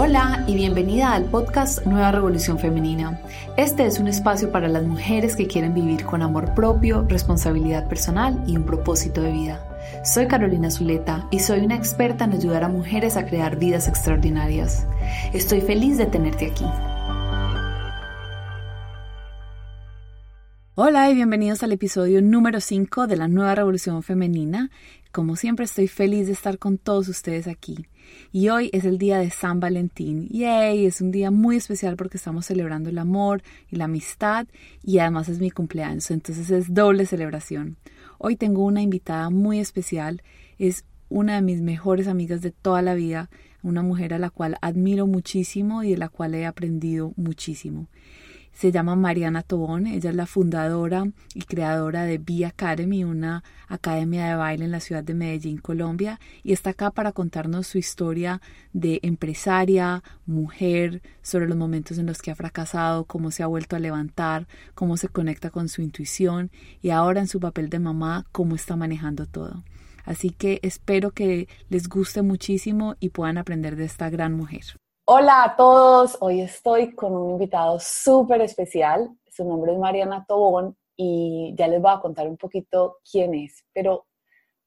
Hola y bienvenida al podcast Nueva Revolución Femenina. Este es un espacio para las mujeres que quieren vivir con amor propio, responsabilidad personal y un propósito de vida. Soy Carolina Zuleta y soy una experta en ayudar a mujeres a crear vidas extraordinarias. Estoy feliz de tenerte aquí. Hola y bienvenidos al episodio número 5 de la Nueva Revolución Femenina. Como siempre estoy feliz de estar con todos ustedes aquí. Y hoy es el día de San Valentín. ¡Yay! Es un día muy especial porque estamos celebrando el amor y la amistad y además es mi cumpleaños, entonces es doble celebración. Hoy tengo una invitada muy especial, es una de mis mejores amigas de toda la vida, una mujer a la cual admiro muchísimo y de la cual he aprendido muchísimo. Se llama Mariana Tobón, ella es la fundadora y creadora de B Academy, una academia de baile en la ciudad de Medellín, Colombia, y está acá para contarnos su historia de empresaria, mujer, sobre los momentos en los que ha fracasado, cómo se ha vuelto a levantar, cómo se conecta con su intuición y ahora en su papel de mamá, cómo está manejando todo. Así que espero que les guste muchísimo y puedan aprender de esta gran mujer. Hola a todos, hoy estoy con un invitado súper especial, su nombre es Mariana Tobón y ya les voy a contar un poquito quién es, pero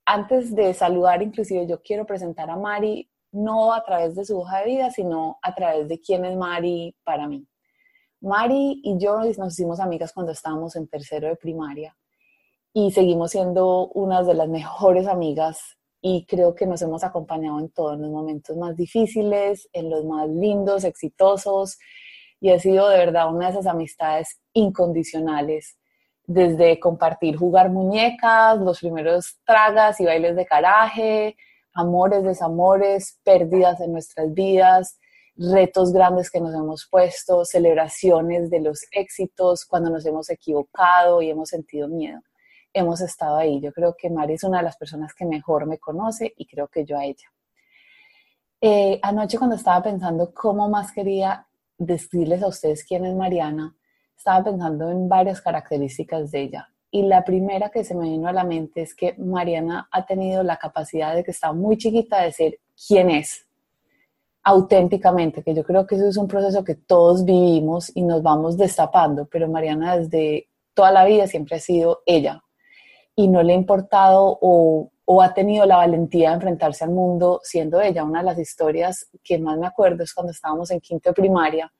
antes de saludar inclusive yo quiero presentar a Mari no a través de su hoja de vida, sino a través de quién es Mari para mí. Mari y yo nos hicimos amigas cuando estábamos en tercero de primaria y seguimos siendo unas de las mejores amigas y creo que nos hemos acompañado en todos los momentos más difíciles, en los más lindos, exitosos, y ha sido de verdad una de esas amistades incondicionales, desde compartir jugar muñecas, los primeros tragas y bailes de caraje, amores, desamores, pérdidas en nuestras vidas, retos grandes que nos hemos puesto, celebraciones de los éxitos, cuando nos hemos equivocado y hemos sentido miedo hemos estado ahí. Yo creo que Mari es una de las personas que mejor me conoce y creo que yo a ella. Eh, anoche cuando estaba pensando cómo más quería decirles a ustedes quién es Mariana, estaba pensando en varias características de ella. Y la primera que se me vino a la mente es que Mariana ha tenido la capacidad de que está muy chiquita de ser quién es, auténticamente, que yo creo que eso es un proceso que todos vivimos y nos vamos destapando, pero Mariana desde toda la vida siempre ha sido ella, y no le ha importado o, ha tenido la valentía de enfrentarse al mundo siendo ella. Una de las historias que más me acuerdo es cuando estábamos en quinto de primaria.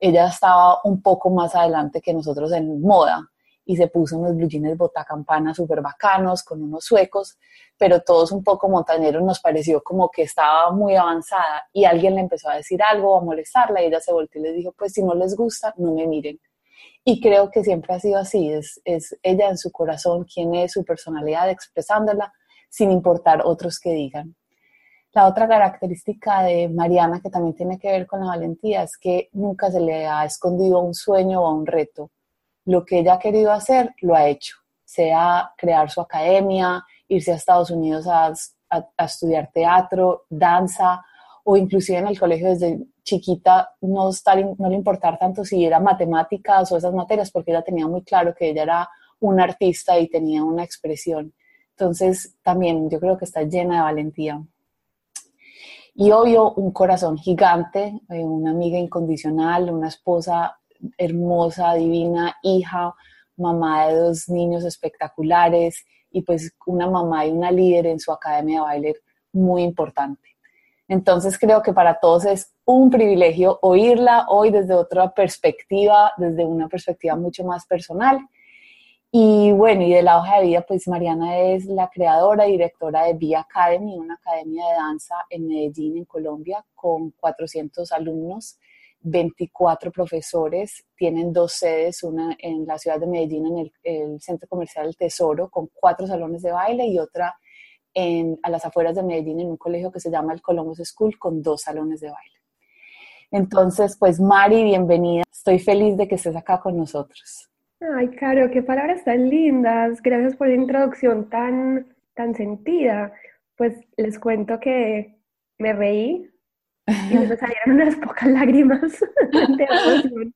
Ella estaba un poco más adelante que nosotros en moda y se puso unos blue jeans botacampana súper bacanos con unos suecos, pero todos un poco montañeros nos pareció como que estaba muy avanzada y alguien le empezó a decir algo, a molestarla y ella se volteó y le dijo, pues si no les gusta, no me miren. Y creo que siempre ha sido así, es, es ella en su corazón, quien es su personalidad, expresándola sin importar otros que digan. La otra característica de Mariana, que también tiene que ver con la valentía, es que nunca se le ha escondido un sueño o un reto. Lo que ella ha querido hacer, lo ha hecho, sea crear su academia, irse a Estados Unidos a, a estudiar teatro, danza, o inclusive en el colegio desde chiquita no, estar, no le importar tanto si era matemáticas o esas materias, porque ella tenía muy claro que ella era una artista y tenía una expresión. Entonces, también yo creo que está llena de valentía. Y obvio, un corazón gigante, eh, una amiga incondicional, una esposa hermosa, divina, hija, mamá de dos niños espectaculares y pues una mamá y una líder en su academia de baile muy importante. Entonces creo que para todos es un privilegio oírla hoy desde otra perspectiva, desde una perspectiva mucho más personal. Y bueno, y de la hoja de vida, pues Mariana es la creadora y directora de Via Academy, una academia de danza en Medellín, en Colombia, con 400 alumnos, 24 profesores. Tienen dos sedes, una en la ciudad de Medellín, en el, el Centro Comercial El Tesoro, con cuatro salones de baile y otra a las afueras de Medellín en un colegio que se llama el Columbus School con dos salones de baile. Entonces, pues Mari, bienvenida. Estoy feliz de que estés acá con nosotros. Ay, Caro, qué palabras tan lindas. Gracias por la introducción tan, tan sentida. Pues les cuento que me reí y me salieron unas pocas lágrimas de emoción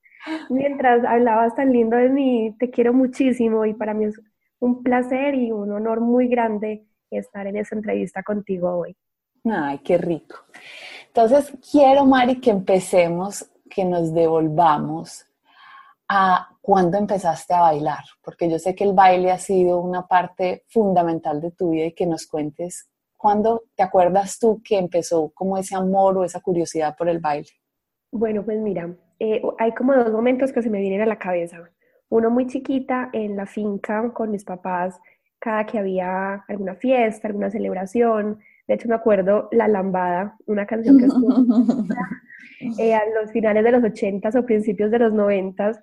mientras hablabas tan lindo de mí. Te quiero muchísimo y para mí es un placer y un honor muy grande estar en esa entrevista contigo hoy. Ay, qué rico. Entonces, quiero, Mari, que empecemos, que nos devolvamos a cuándo empezaste a bailar, porque yo sé que el baile ha sido una parte fundamental de tu vida y que nos cuentes cuándo te acuerdas tú que empezó como ese amor o esa curiosidad por el baile. Bueno, pues mira, eh, hay como dos momentos que se me vienen a la cabeza. Uno muy chiquita en la finca con mis papás, cada que había alguna fiesta, alguna celebración. De hecho, me acuerdo La Lambada, una canción que estuvo eh, a los finales de los 80s o principios de los 90s,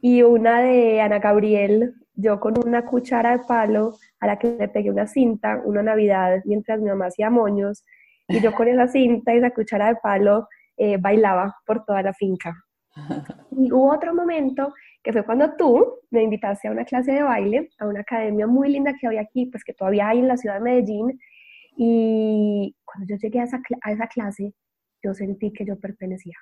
y una de Ana Gabriel, yo con una cuchara de palo a la que le pegué una cinta, una Navidad, mientras mi mamá hacía moños, y yo con esa cinta y esa cuchara de palo eh, bailaba por toda la finca. Y hubo otro momento que fue cuando tú me invitaste a una clase de baile, a una academia muy linda que había aquí, pues que todavía hay en la ciudad de Medellín. Y cuando yo llegué a esa, a esa clase, yo sentí que yo pertenecía.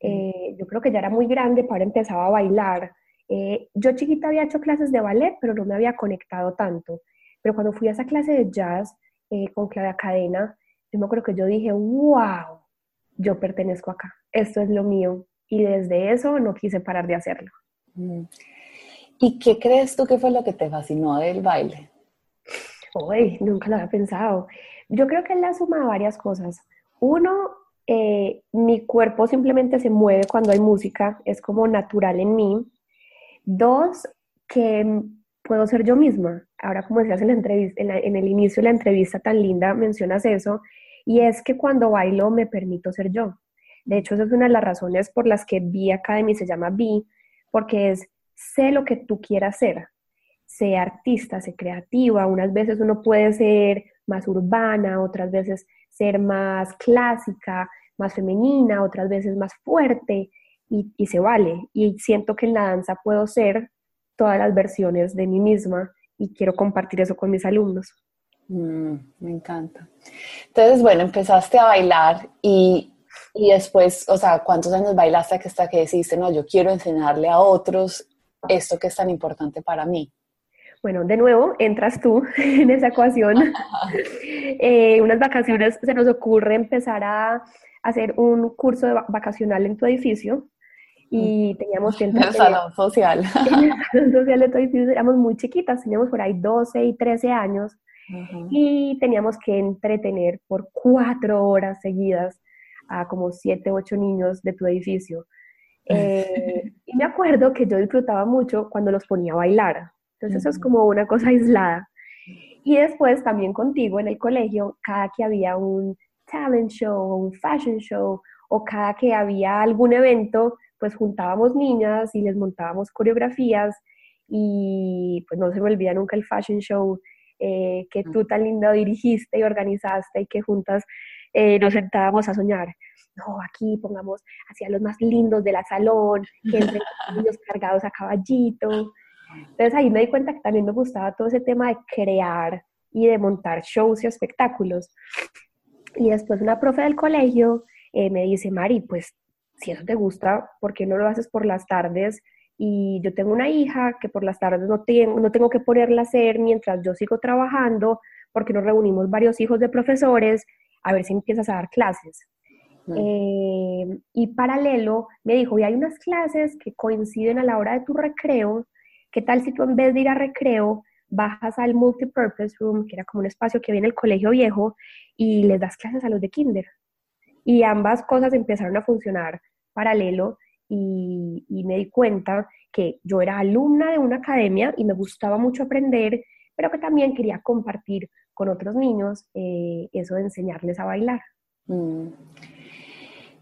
Eh, yo creo que ya era muy grande para empezar a bailar. Eh, yo chiquita había hecho clases de ballet, pero no me había conectado tanto. Pero cuando fui a esa clase de jazz eh, con Claudia Cadena, yo me acuerdo que yo dije, wow, yo pertenezco acá, esto es lo mío. Y desde eso no quise parar de hacerlo. Mm. ¿Y qué crees tú que fue lo que te fascinó del baile? Uy, nunca lo había pensado. Yo creo que es la suma de varias cosas. Uno, eh, mi cuerpo simplemente se mueve cuando hay música, es como natural en mí. Dos, que puedo ser yo misma. Ahora, como decías en, en, el inicio de la entrevista tan linda, mencionas eso, y es que cuando bailo me permito ser yo. De hecho, esa es una de las razones por las que Be Academy se llama Be, porque es sé lo que tú quieras ser. Sé artista, sé creativa. Unas veces uno puede ser más urbana, otras veces ser más clásica, más femenina, otras veces más fuerte, y, se vale. Y siento que en la danza puedo ser todas las versiones de mí misma y quiero compartir eso con mis alumnos. Mm, me encanta. Entonces, bueno, empezaste a bailar y, y, después, o sea, ¿cuántos años bailaste hasta que deciste, no, yo quiero enseñarle a otros esto que es tan importante para mí? Bueno, de nuevo, entras tú en esa ecuación. Eh, unas vacaciones se nos ocurre empezar a hacer un curso de vacacional en tu edificio y teníamos que entrar... En el salón social. En el salón social de tu edificio éramos muy chiquitas, teníamos por ahí 12 y 13 años y teníamos que entretener por cuatro horas seguidas a como siete, ocho niños de tu edificio. Eh, y me acuerdo que yo disfrutaba mucho cuando los ponía a bailar. Entonces eso es como una cosa aislada. Y después también contigo en el colegio, cada que había un talent show, un fashion show, o cada que había algún evento, pues juntábamos niñas y les montábamos coreografías y pues no se me olvida nunca el fashion show eh, que tú tan lindo dirigiste y organizaste y que juntas eh, nos sentábamos a soñar. No, aquí pongamos hacia los más lindos de la salón, que entre niños cargados a caballito. Entonces ahí me di cuenta que también me gustaba todo ese tema de crear y de montar shows y espectáculos. Y después una profe del colegio eh, me dice, Mari, pues si eso te gusta, ¿por qué no lo haces por las tardes? Y yo tengo una hija que por las tardes no tengo, no tengo que ponerla a hacer mientras yo sigo trabajando, porque nos reunimos varios hijos de profesores, a ver si empiezas a dar clases. Eh, y paralelo me dijo, y hay unas clases que coinciden a la hora de tu recreo, ¿qué tal si tú en vez de ir a recreo bajas al multipurpose room, que era como un espacio que viene el colegio viejo, y les das clases a los de kinder. Y ambas cosas empezaron a funcionar paralelo y, me di cuenta que yo era alumna de una academia y me gustaba mucho aprender, pero que también quería compartir con otros niños eh, eso de enseñarles a bailar. Mm.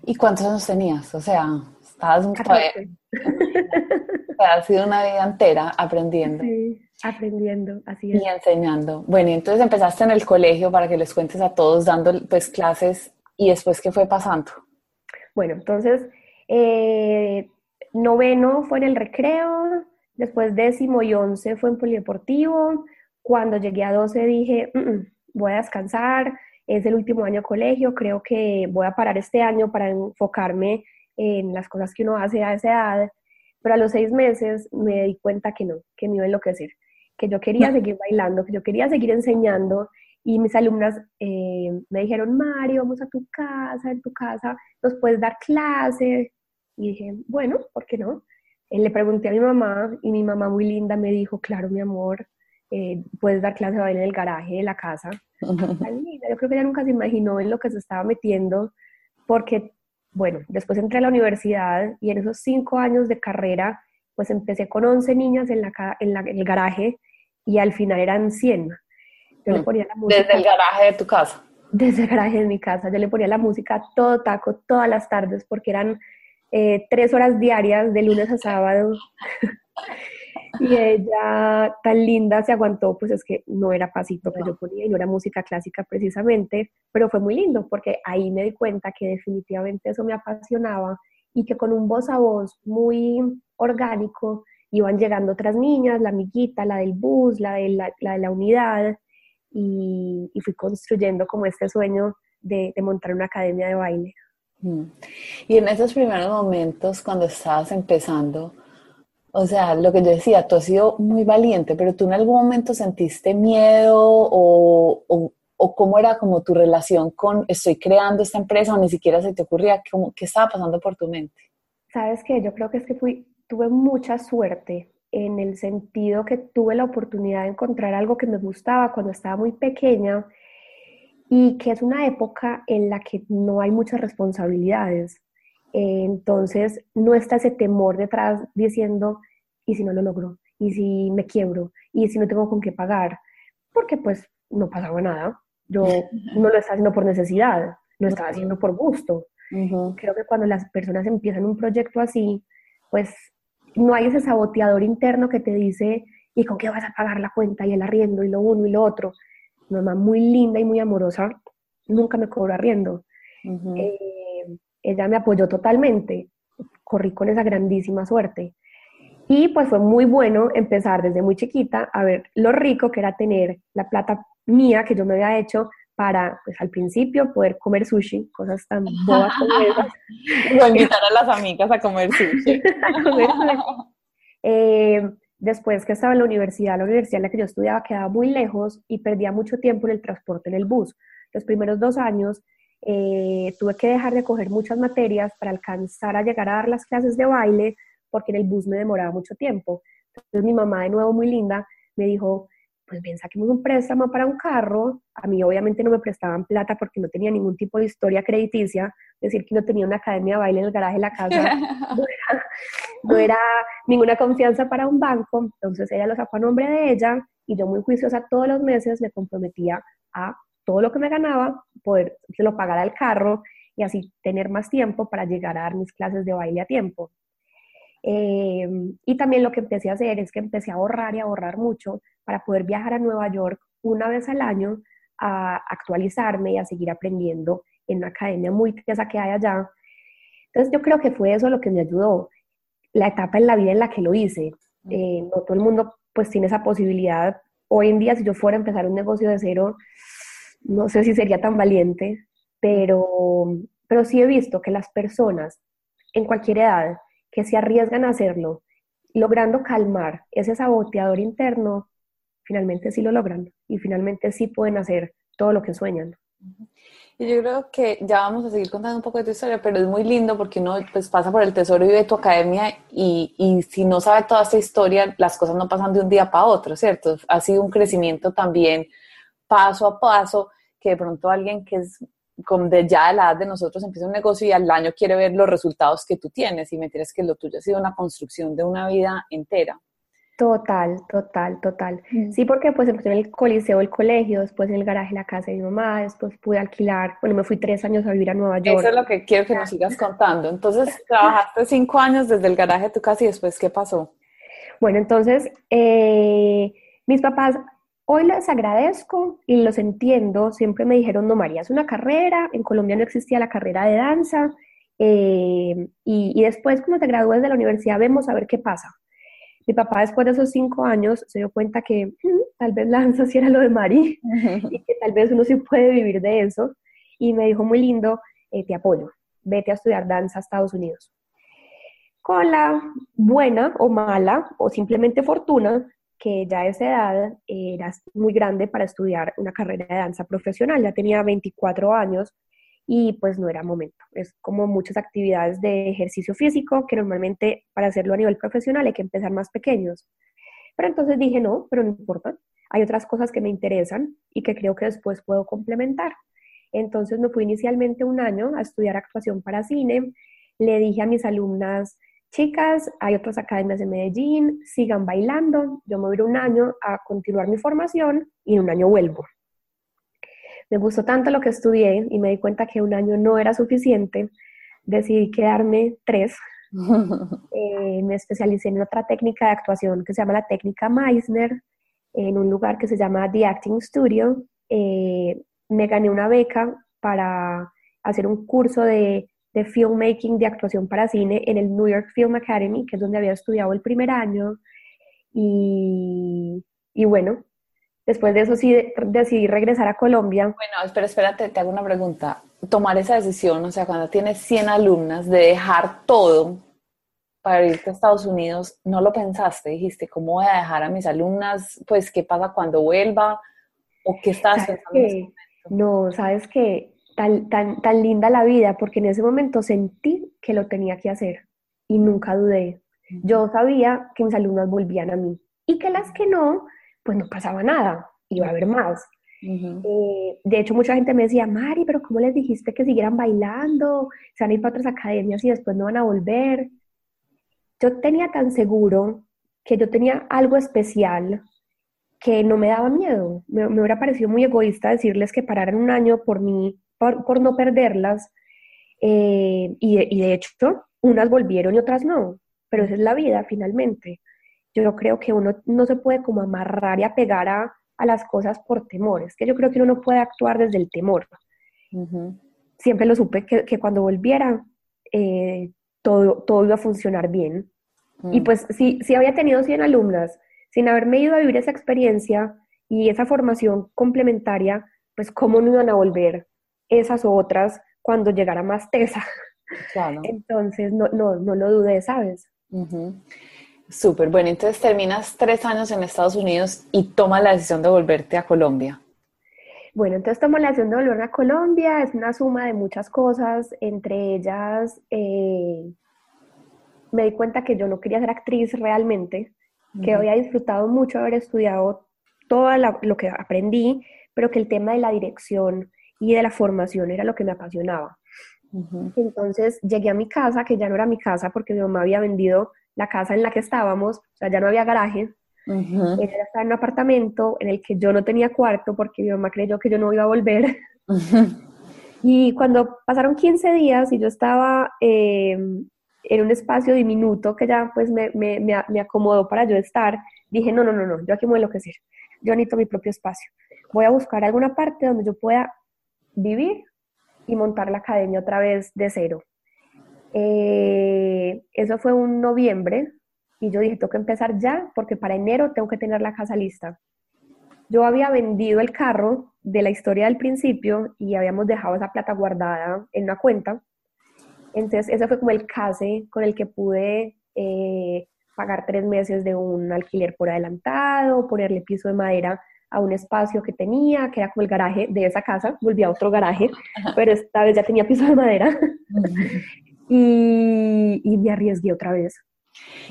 ¿Y cuántos años tenías? O sea, estabas un ha sido una vida entera aprendiendo. Sí, aprendiendo, así es. Y enseñando. Bueno, y entonces empezaste en el colegio para que les cuentes a todos, dando pues clases, y después, ¿qué fue pasando? Bueno, entonces, eh, noveno fue en el recreo, después décimo y once fue en polideportivo. Cuando llegué a doce dije, mm, mm, voy a descansar, es el último año de colegio, creo que voy a parar este año para enfocarme en las cosas que uno hace a esa edad pero a los seis meses me di cuenta que no, que me iba a enloquecer, que yo quería seguir bailando, que yo quería seguir enseñando y mis alumnas eh, me dijeron, Mario, vamos a tu casa, en tu casa nos puedes dar clase. Y dije, bueno, ¿por qué no? Eh, le pregunté a mi mamá y mi mamá muy linda me dijo, claro, mi amor, eh, puedes dar clase de baile en el garaje de la casa. Yo creo que ella nunca se imaginó en lo que se estaba metiendo, porque, bueno, después entré a la universidad y en esos cinco años de carrera, pues empecé con 11 niñas en, la, en, el garaje y al final eran 100. Yo le mm. ponía la música. ¿Desde el garaje de tu casa? Desde el garaje de mi casa. Yo le ponía la música todo taco, todas las tardes, porque eran eh, tres horas diarias, de lunes a sábado. y ella, tan linda, se aguantó, pues es que no era pasito que yo ponía y no era música clásica precisamente, pero fue muy lindo porque ahí me di cuenta que definitivamente eso me apasionaba y que con un voz a voz muy orgánico iban llegando otras niñas, la amiguita, la del bus, la de la, de la unidad, y, fui construyendo como este sueño de, de montar una academia de baile. Mm. Y en esos primeros momentos, cuando estabas empezando, o sea, lo que yo decía, tú has sido muy valiente, pero tú en algún momento sentiste miedo o, o, cómo era como tu relación con estoy creando esta empresa o ni siquiera se te ocurría cómo, qué estaba pasando por tu mente. Sabes que yo creo que es que fui, tuve mucha suerte en el sentido que tuve la oportunidad de encontrar algo que me gustaba cuando estaba muy pequeña y que es una época en la que no hay muchas responsabilidades. Entonces, no está ese temor detrás diciendo, ¿y si no lo logro? ¿Y si me quiebro? ¿Y si no tengo con qué pagar? Porque pues no pasaba nada. Yo no lo estaba haciendo por necesidad, lo estaba haciendo por gusto. Creo que cuando las personas empiezan un proyecto así, pues no hay ese saboteador interno que te dice, ¿y con qué vas a pagar la cuenta y el arriendo y lo uno y lo otro? Mi mamá muy linda y muy amorosa, nunca me cobró arriendo. Eh, ella me apoyó totalmente, corrí con esa grandísima suerte. Y pues fue muy bueno empezar desde muy chiquita a ver lo rico que era tener la plata mía que yo me había hecho para, pues al principio, poder comer sushi, cosas tan bobas como esas. O invitar a las amigas a comer sushi. Eh, después que estaba en la universidad, la universidad en la que yo estudiaba quedaba muy lejos y perdía mucho tiempo en el transporte en el bus. Los primeros dos años eh, tuve que dejar de coger muchas materias para alcanzar a llegar a dar las clases de baile porque en el bus me demoraba mucho tiempo. Entonces mi mamá, de nuevo muy linda, me dijo, pues bien, saquemos un préstamo para un carro. A mí obviamente no me prestaban plata porque no tenía ningún tipo de historia crediticia, es decir, que no tenía una academia de baile en el garaje de la casa, no era, ninguna confianza para un banco, entonces ella lo sacó a nombre de ella y yo muy juiciosa todos los meses me comprometía a todo lo que me ganaba, poder se lo pagar al carro y así tener más tiempo para llegar a dar mis clases de baile a tiempo. Eh, y también lo que empecé a hacer es que empecé a ahorrar y a ahorrar mucho para poder viajar a Nueva York una vez al año a actualizarme y a seguir aprendiendo en una academia muy tesa que hay allá. Entonces yo creo que fue eso lo que me ayudó, la etapa en la vida en la que lo hice. Eh, no todo el mundo pues tiene esa posibilidad. Hoy en día si yo fuera a empezar un negocio de cero, no sé si sería tan valiente, pero, pero sí he visto que las personas en cualquier edad que se arriesgan a hacerlo, logrando calmar ese saboteador interno, finalmente sí lo logran y finalmente sí pueden hacer todo lo que sueñan. Y yo creo que ya vamos a seguir contando un poco de tu historia, pero es muy lindo porque uno pues, pasa por el tesoro y de tu academia y, y, si no sabe toda esta historia, las cosas no pasan de un día para otro, ¿cierto? Ha sido un crecimiento también paso a paso que de pronto alguien que es como de ya a la edad de nosotros empieza un negocio y al año quiere ver los resultados que tú tienes y me tienes que lo tuyo ha sido una construcción de una vida entera. Total, total, total. Mm. Sí, porque pues empecé en el coliseo, el colegio, después en el garaje, la casa de mi mamá, después pude alquilar, bueno, me fui tres años a vivir a Nueva York. Eso es lo que quiero que nos sigas contando. Entonces, trabajaste cinco años desde el garaje de tu casa y después, ¿qué pasó? Bueno, entonces, eh, mis papás, hoy les agradezco y los entiendo, siempre me dijeron, no, María, es una carrera, en Colombia no existía la carrera de danza, eh, y, y después cuando te gradúes de la universidad vemos a ver qué pasa. Mi papá después de esos cinco años se dio cuenta que mm, tal vez la danza sí era lo de Mari y que tal vez uno sí puede vivir de eso. Y me dijo muy lindo, eh, te apoyo, vete a estudiar danza a Estados Unidos. Con la buena o mala o simplemente fortuna que ya a esa edad era muy grande para estudiar una carrera de danza profesional, ya tenía 24 años y pues no era momento. Es como muchas actividades de ejercicio físico que normalmente para hacerlo a nivel profesional hay que empezar más pequeños. Pero entonces dije, no, pero no importa, hay otras cosas que me interesan y que creo que después puedo complementar. Entonces me fui inicialmente un año a estudiar actuación para cine, le dije a mis alumnas, chicas, hay otras academias de Medellín, sigan bailando, yo me voy un año a continuar mi formación y en un año vuelvo. Me gustó tanto lo que estudié y me di cuenta que un año no era suficiente, decidí quedarme tres. Eh, me especialicé en otra técnica de actuación que se llama la técnica Meissner, en un lugar que se llama The Acting Studio. Eh, me gané una beca para hacer un curso de de filmmaking, de actuación para cine en el New York Film Academy, que es donde había estudiado el primer año. Y, y bueno, después de eso sí decidí regresar a Colombia. Bueno, espera, espérate, te hago una pregunta. Tomar esa decisión, o sea, cuando tienes 100 alumnas, de dejar todo para irte a Estados Unidos, ¿no lo pensaste? Dijiste, ¿cómo voy a dejar a mis alumnas? Pues, ¿qué pasa cuando vuelva? ¿O qué estás pensando? no, sabes que tan, tan, tan linda la vida, porque en ese momento sentí que lo tenía que hacer y nunca dudé. Yo sabía que mis alumnas volvían a mí y que las que no, pues no pasaba nada, iba a haber más. Eh, de hecho, mucha gente me decía, Mari, pero ¿cómo les dijiste que siguieran bailando? Se van a ir para otras academias y después no van a volver. Yo tenía tan seguro que yo tenía algo especial que no me daba miedo. Me, me hubiera parecido muy egoísta decirles que pararan un año por mí por, no perderlas. Eh, y, de hecho, unas volvieron y otras no, pero esa es la vida finalmente. Yo creo que uno no se puede como amarrar y apegar a, a las cosas por temores, que yo creo que uno no puede actuar desde el temor. Siempre lo supe que, que cuando volviera eh, todo, todo iba a funcionar bien. Y mm. pues si, si había tenido 100 alumnas, sin haberme ido a vivir esa experiencia y esa formación complementaria, pues cómo no iban a volver esas o otras cuando llegara más tesa. Entonces, no, no, no lo dudé, ¿sabes? Súper, bueno, entonces terminas tres años en Estados Unidos y tomas la decisión de volverte a Colombia. Bueno, entonces tomo la decisión de volver a Colombia, es una suma de muchas cosas, entre ellas eh, me di cuenta que yo no quería ser actriz realmente, que había disfrutado mucho haber estudiado todo lo que aprendí, pero que el tema de la dirección y de la formación era lo que me apasionaba. Entonces llegué a mi casa, que ya no era mi casa porque mi mamá había vendido la casa en la que estábamos, o sea, ya no había garaje. Ella estaba en un apartamento en el que yo no tenía cuarto porque mi mamá creyó que yo no iba a volver. Y cuando pasaron 15 días y yo estaba em, en un espacio diminuto que ya pues me, me, me, acomodó para yo estar, dije, no, no, no, no, yo aquí me voy a enloquecer. Yo necesito mi propio espacio. Voy a buscar alguna parte donde yo pueda vivir y montar la academia otra vez de cero. Eh, eso fue un noviembre y yo dije, tengo que empezar ya porque para enero tengo que tener la casa lista. Yo había vendido el carro de la historia del principio y habíamos dejado esa plata guardada en una cuenta. Entonces, ese fue como el case con el que pude eh, pagar tres meses de un alquiler por adelantado, ponerle piso de madera a un espacio que tenía, que era como el garaje de esa casa, volví a otro garaje, pero esta vez ya tenía piso de madera. y, y, me arriesgué otra vez.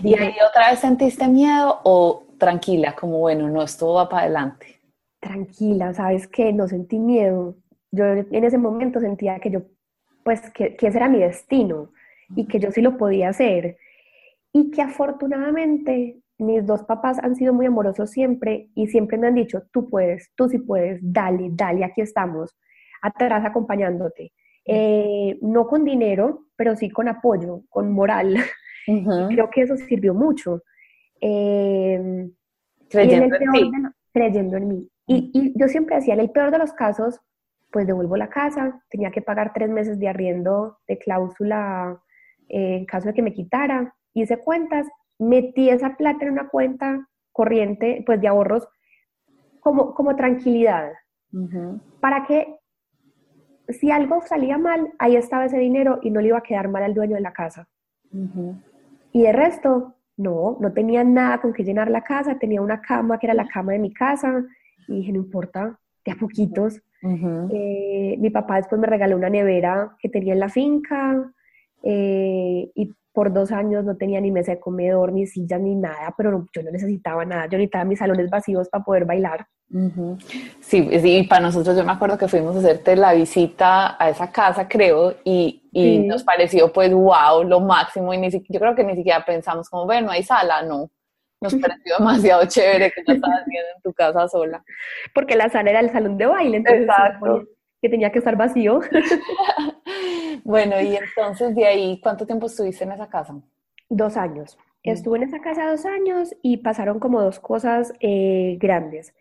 ¿Y ahí otra vez sentiste miedo o tranquila, como bueno, no, esto va para adelante? Tranquila, sabes que no sentí miedo. Yo en ese momento sentía que yo, pues, que, que ese era mi destino y que yo sí lo podía hacer. Y que afortunadamente mis dos papás han sido muy amorosos siempre y siempre me han dicho, tú puedes, tú sí puedes, dale, dale, aquí estamos, atrás acompañándote. Eh, no con dinero, pero sí con apoyo, con moral. Creo que eso sirvió mucho. Eh, creyendo, en mí. creyendo en mí. Y, y, yo siempre decía, en el peor de los casos, pues devuelvo la casa, tenía que pagar tres meses de arriendo de cláusula eh, en caso de que me quitara, hice cuentas metí esa plata en una cuenta corriente, pues de ahorros, como, como tranquilidad, para que si algo salía mal, ahí estaba ese dinero y no le iba a quedar mal al dueño de la casa. Y de resto, no, no tenía nada con que llenar la casa, tenía una cama que era la cama de mi casa. Y dije, no importa, de a poquitos. Eh, mi papá después me regaló una nevera que tenía en la finca eh, y por dos años no tenía ni mesa de comedor, ni sillas, ni nada, pero yo no necesitaba nada, yo necesitaba mis salones vacíos para poder bailar. Sí, y para nosotros yo me acuerdo que fuimos a hacerte la visita a esa casa, creo, y, y nos pareció pues wow, lo máximo, y ni yo creo que ni siquiera pensamos como, bueno, hay sala, no. Nos pareció demasiado chévere que la estabas viendo en tu casa sola. Porque la sala era el salón de baile, entonces Exacto. que tenía que estar vacío. bueno, y entonces de ahí, ¿cuánto tiempo estuviste en esa casa? Dos años. Mm. Estuve en esa casa dos años y pasaron como dos cosas eh, grandes.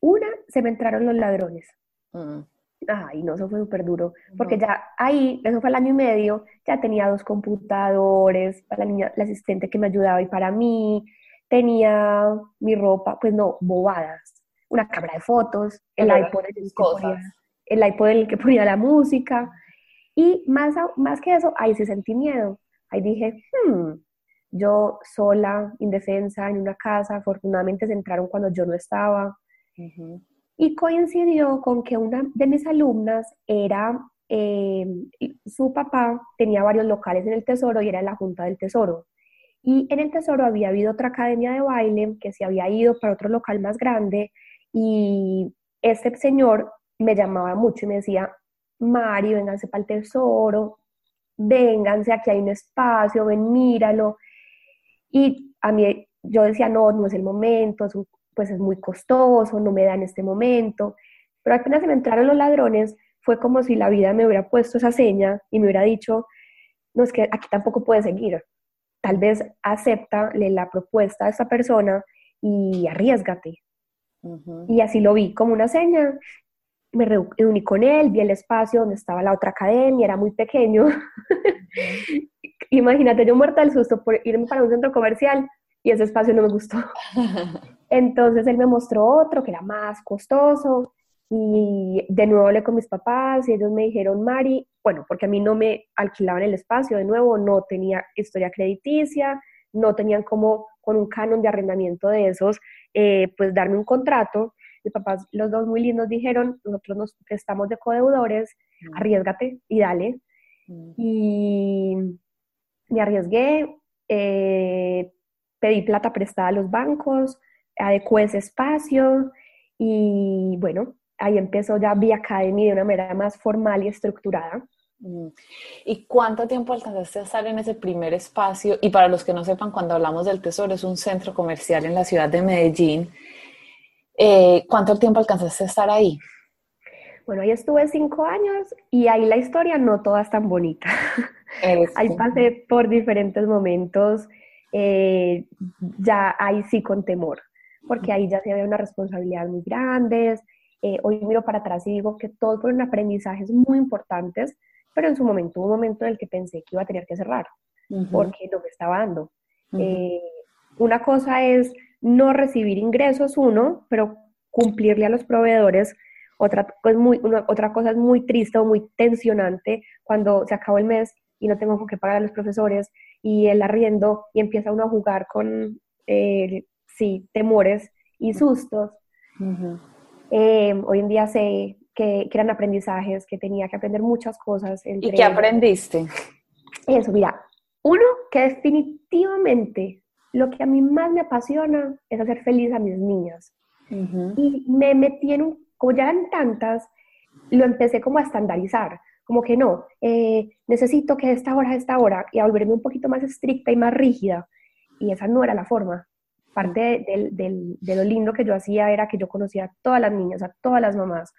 Una, se me entraron los ladrones. Mm. Ay, no, eso fue súper duro, porque ya ahí, eso fue el año y medio, ya tenía dos computadores, para la niña, la asistente que me ayudaba y para mí, tenía mi ropa, pues no, bobadas, una cámara de fotos, el iPod, en el, que ponía, el iPod en el que ponía la música, y más, más que eso, ahí sí sentí miedo, ahí dije, hmm, yo sola, indefensa, en una casa, afortunadamente se entraron cuando yo no estaba, y coincidió con que una de mis alumnas era, eh, su papá tenía varios locales en el Tesoro y era en la Junta del Tesoro. Y en el Tesoro había habido otra academia de baile que se había ido para otro local más grande y este señor me llamaba mucho y me decía, Mari, vénganse para el Tesoro, vénganse, aquí hay un espacio, ven, míralo. Y a mí yo decía, no, no es el momento, es un pues es muy costoso, no me da en este momento. Pero apenas se me entraron los ladrones, fue como si la vida me hubiera puesto esa seña y me hubiera dicho, no, es que aquí tampoco puedes seguir. Tal vez aceptale la propuesta de esa persona y arriesgate. Y así lo vi como una seña. Me reuní con él, vi el espacio donde estaba la otra academia, era muy pequeño. Imagínate, yo muerta del susto por irme para un centro comercial y ese espacio no me gustó. Entonces él me mostró otro que era más costoso y de nuevo hablé con mis papás y ellos me dijeron, Mari, bueno, porque a mí no me alquilaban el espacio, de nuevo no tenía historia crediticia, no tenían como con un canon de arrendamiento de esos, eh, pues darme un contrato. Mis papás, los dos muy lindos, dijeron, nosotros nos prestamos de codeudores, mm. arriesgate y dale. Mm. Y me arriesgué, eh, pedí plata prestada a los bancos, adecué ese espacio y bueno, ahí empezó ya Vía Academy de una manera más formal y estructurada. Mm. ¿Y cuánto tiempo alcanzaste a estar en ese primer espacio? Y para los que no sepan, cuando hablamos del Tesoro, es un centro comercial en la ciudad de Medellín. Eh, ¿Cuánto tiempo alcanzaste a estar ahí? Bueno, ahí estuve cinco años y ahí la historia no toda es tan bonita. ahí pasé por diferentes momentos, eh, ya ahí sí con temor porque ahí ya se había una responsabilidad muy grandes. Eh, hoy miro para atrás y digo que todos fueron aprendizajes muy importantes, pero en su momento hubo un momento en el que pensé que iba a tener que cerrar, porque no me estaba dando. Eh, una cosa es no recibir ingresos, uno, pero cumplirle a los proveedores. Otra, pues muy, otra cosa es muy triste o muy tensionante cuando se acabó el mes y no tengo que pagar a los profesores y el arriendo y empieza uno a jugar con eh, sí, temores y sustos. Eh, hoy en día sé que, eran aprendizajes, que tenía que aprender muchas cosas. ¿Y qué aprendiste? Eso, mira, uno, que definitivamente lo que a mí más me apasiona es hacer feliz a mis niñas. Y me metí en un, como ya eran tantas, lo empecé como a estandarizar, como que no, eh, necesito que de esta hora a esta hora, y a volverme un poquito más estricta y más rígida. Y esa no era la forma parte de, lo lindo que yo hacía era que yo conocía a todas las niñas, a todas las mamás,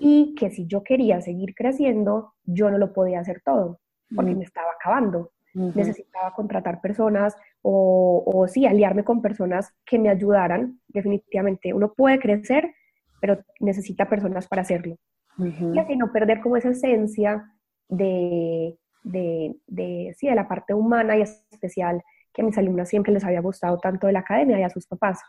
y que si yo quería seguir creciendo, yo no lo podía hacer todo, porque me estaba acabando. Necesitaba contratar personas o, o sí, aliarme con personas que me ayudaran. Definitivamente, uno puede crecer, pero necesita personas para hacerlo. Y así no perder como esa esencia de, de, de, sí, de la parte humana y especial que a mis alumnas siempre les había gustado tanto de la academia y a sus papás.